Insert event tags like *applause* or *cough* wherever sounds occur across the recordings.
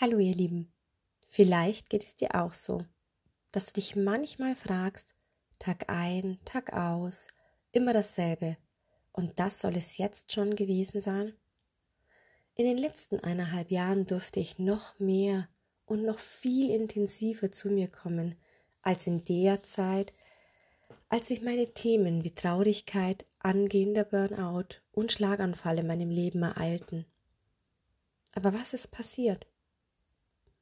Hallo ihr Lieben, vielleicht geht es dir auch so, dass du dich manchmal fragst, Tag ein, Tag aus, immer dasselbe. Und das soll es jetzt schon gewesen sein? In den letzten eineinhalb Jahren durfte ich noch mehr und noch viel intensiver zu mir kommen, als in der Zeit, als sich meine Themen wie Traurigkeit, angehender Burnout und Schlaganfall in meinem Leben ereilten. Aber was ist passiert?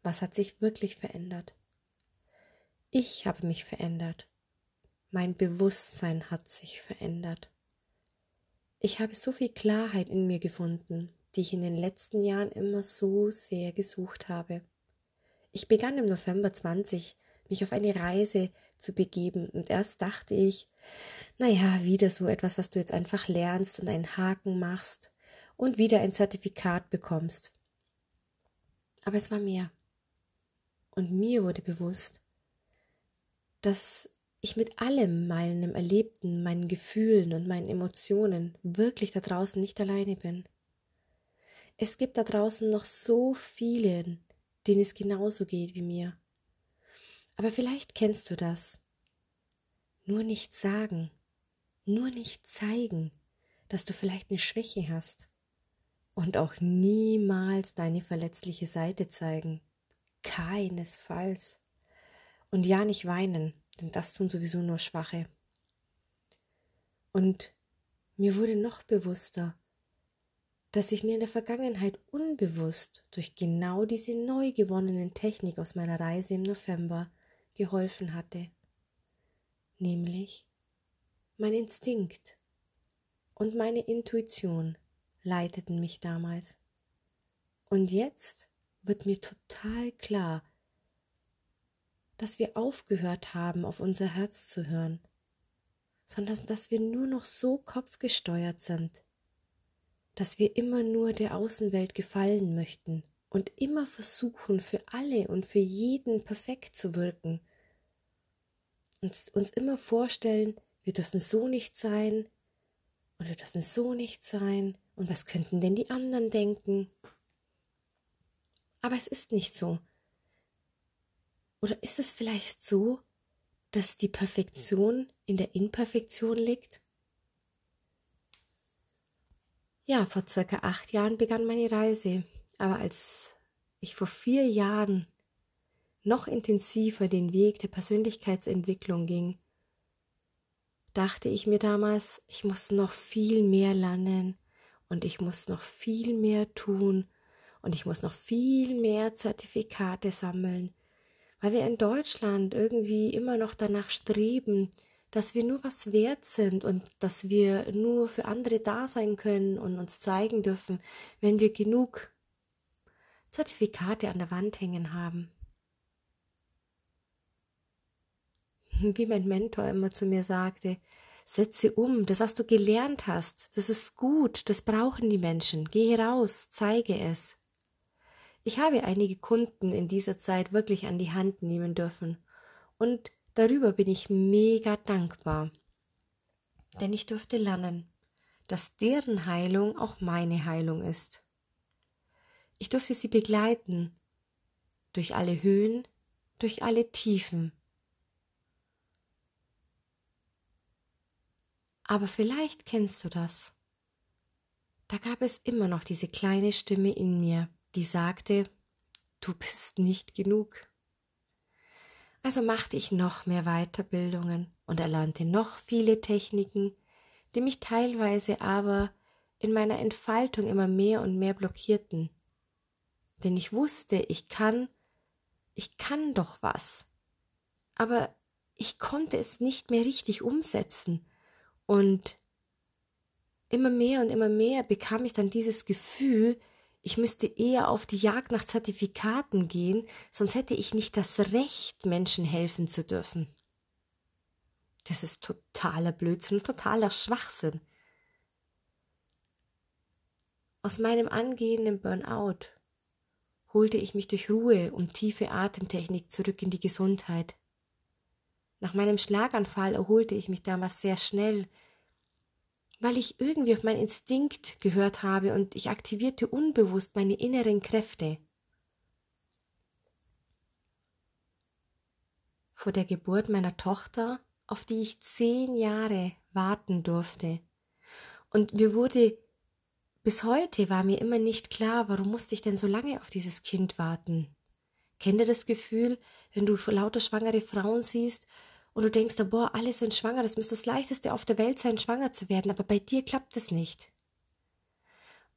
Was hat sich wirklich verändert? Ich habe mich verändert. Mein Bewusstsein hat sich verändert. Ich habe so viel Klarheit in mir gefunden, die ich in den letzten Jahren immer so sehr gesucht habe. Ich begann im November 20 mich auf eine Reise zu begeben und erst dachte ich, naja, wieder so etwas, was du jetzt einfach lernst und einen Haken machst und wieder ein Zertifikat bekommst. Aber es war mehr. Und mir wurde bewusst, dass ich mit allem meinem Erlebten, meinen Gefühlen und meinen Emotionen wirklich da draußen nicht alleine bin. Es gibt da draußen noch so vielen, denen es genauso geht wie mir. Aber vielleicht kennst du das. Nur nicht sagen, nur nicht zeigen, dass du vielleicht eine Schwäche hast und auch niemals deine verletzliche Seite zeigen. Keinesfalls. Und ja, nicht weinen, denn das tun sowieso nur Schwache. Und mir wurde noch bewusster, dass ich mir in der Vergangenheit unbewusst durch genau diese neu gewonnenen Technik aus meiner Reise im November geholfen hatte. Nämlich mein Instinkt und meine Intuition leiteten mich damals. Und jetzt wird mir total klar, dass wir aufgehört haben, auf unser Herz zu hören, sondern dass wir nur noch so kopfgesteuert sind, dass wir immer nur der Außenwelt gefallen möchten und immer versuchen, für alle und für jeden perfekt zu wirken, und uns immer vorstellen, wir dürfen so nicht sein und wir dürfen so nicht sein und was könnten denn die anderen denken? Aber es ist nicht so. Oder ist es vielleicht so, dass die Perfektion in der Imperfektion liegt? Ja, vor circa acht Jahren begann meine Reise, aber als ich vor vier Jahren noch intensiver den Weg der Persönlichkeitsentwicklung ging, dachte ich mir damals, ich muss noch viel mehr lernen und ich muss noch viel mehr tun und ich muss noch viel mehr Zertifikate sammeln, weil wir in Deutschland irgendwie immer noch danach streben, dass wir nur was wert sind und dass wir nur für andere da sein können und uns zeigen dürfen, wenn wir genug Zertifikate an der Wand hängen haben. *laughs* Wie mein Mentor immer zu mir sagte, setze um, das, was du gelernt hast, das ist gut, das brauchen die Menschen, geh raus, zeige es. Ich habe einige Kunden in dieser Zeit wirklich an die Hand nehmen dürfen und darüber bin ich mega dankbar. Denn ich durfte lernen, dass deren Heilung auch meine Heilung ist. Ich durfte sie begleiten durch alle Höhen, durch alle Tiefen. Aber vielleicht kennst du das. Da gab es immer noch diese kleine Stimme in mir, die sagte, du bist nicht genug. Also machte ich noch mehr Weiterbildungen und erlernte noch viele Techniken, die mich teilweise aber in meiner Entfaltung immer mehr und mehr blockierten. Denn ich wusste, ich kann, ich kann doch was. Aber ich konnte es nicht mehr richtig umsetzen. Und immer mehr und immer mehr bekam ich dann dieses Gefühl, ich müsste eher auf die Jagd nach Zertifikaten gehen, sonst hätte ich nicht das Recht, Menschen helfen zu dürfen. Das ist totaler Blödsinn, totaler Schwachsinn. Aus meinem angehenden Burnout holte ich mich durch Ruhe und tiefe Atemtechnik zurück in die Gesundheit. Nach meinem Schlaganfall erholte ich mich damals sehr schnell, weil ich irgendwie auf meinen Instinkt gehört habe und ich aktivierte unbewusst meine inneren Kräfte. Vor der Geburt meiner Tochter, auf die ich zehn Jahre warten durfte. Und mir wurde bis heute war mir immer nicht klar, warum musste ich denn so lange auf dieses Kind warten? Kennt ihr das Gefühl, wenn du lauter schwangere Frauen siehst und du denkst, boah, alle sind schwanger, das müsste das leichteste auf der Welt sein, schwanger zu werden, aber bei dir klappt es nicht.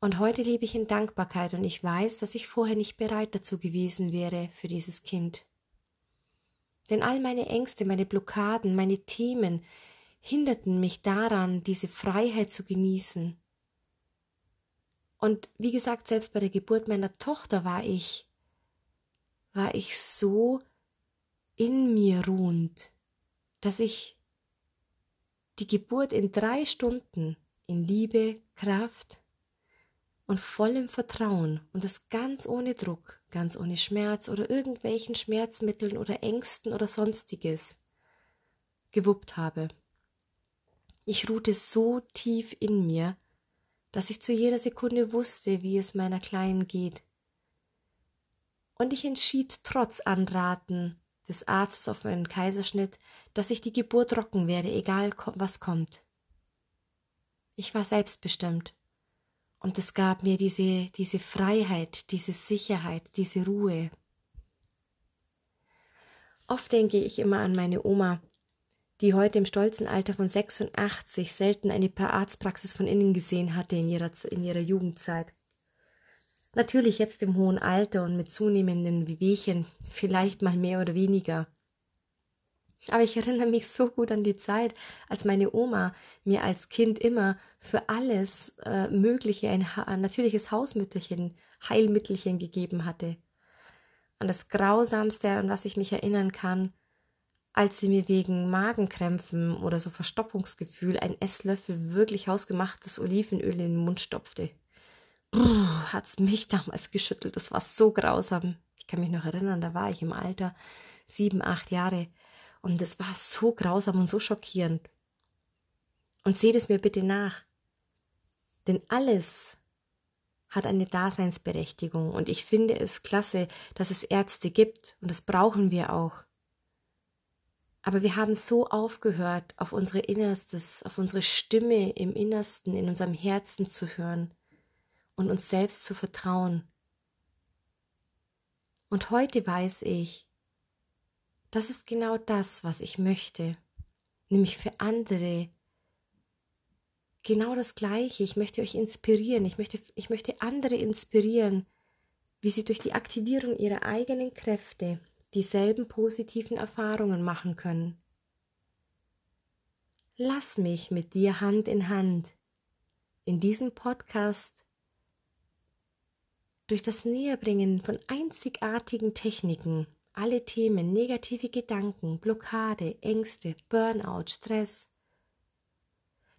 Und heute lebe ich in Dankbarkeit und ich weiß, dass ich vorher nicht bereit dazu gewesen wäre für dieses Kind. Denn all meine Ängste, meine Blockaden, meine Themen hinderten mich daran, diese Freiheit zu genießen. Und wie gesagt, selbst bei der Geburt meiner Tochter war ich, war ich so in mir ruhend, dass ich die Geburt in drei Stunden in Liebe, Kraft und vollem Vertrauen und das ganz ohne Druck, ganz ohne Schmerz oder irgendwelchen Schmerzmitteln oder Ängsten oder sonstiges gewuppt habe. Ich ruhte so tief in mir, dass ich zu jeder Sekunde wusste, wie es meiner Kleinen geht. Und ich entschied trotz Anraten des Arztes auf meinen Kaiserschnitt, dass ich die Geburt rocken werde, egal was kommt. Ich war selbstbestimmt. Und es gab mir diese, diese Freiheit, diese Sicherheit, diese Ruhe. Oft denke ich immer an meine Oma, die heute im stolzen Alter von 86 selten eine Arztpraxis von innen gesehen hatte in ihrer, in ihrer Jugendzeit. Natürlich jetzt im hohen Alter und mit zunehmenden Wehwehchen, vielleicht mal mehr oder weniger. Aber ich erinnere mich so gut an die Zeit, als meine Oma mir als Kind immer für alles äh, Mögliche ein, ein natürliches Hausmütterchen, Heilmittelchen gegeben hatte. An das Grausamste, an was ich mich erinnern kann, als sie mir wegen Magenkrämpfen oder so Verstoppungsgefühl ein Esslöffel wirklich hausgemachtes Olivenöl in den Mund stopfte. Brrr, hat's mich damals geschüttelt. Das war so grausam. Ich kann mich noch erinnern, da war ich im Alter sieben, acht Jahre. Und es war so grausam und so schockierend. Und seht es mir bitte nach. Denn alles hat eine Daseinsberechtigung. Und ich finde es klasse, dass es Ärzte gibt. Und das brauchen wir auch. Aber wir haben so aufgehört, auf unsere Innerstes, auf unsere Stimme im Innersten, in unserem Herzen zu hören und uns selbst zu vertrauen. Und heute weiß ich, das ist genau das, was ich möchte, nämlich für andere genau das Gleiche. Ich möchte euch inspirieren, ich möchte, ich möchte andere inspirieren, wie sie durch die Aktivierung ihrer eigenen Kräfte dieselben positiven Erfahrungen machen können. Lass mich mit dir Hand in Hand in diesem Podcast durch das Näherbringen von einzigartigen Techniken alle Themen, negative Gedanken, Blockade, Ängste, Burnout, Stress.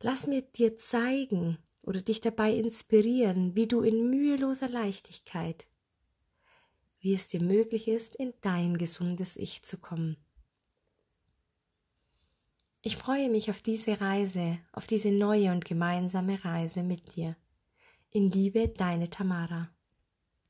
Lass mir dir zeigen oder dich dabei inspirieren, wie du in müheloser Leichtigkeit wie es dir möglich ist, in dein gesundes Ich zu kommen. Ich freue mich auf diese Reise, auf diese neue und gemeinsame Reise mit dir. In Liebe, deine Tamara.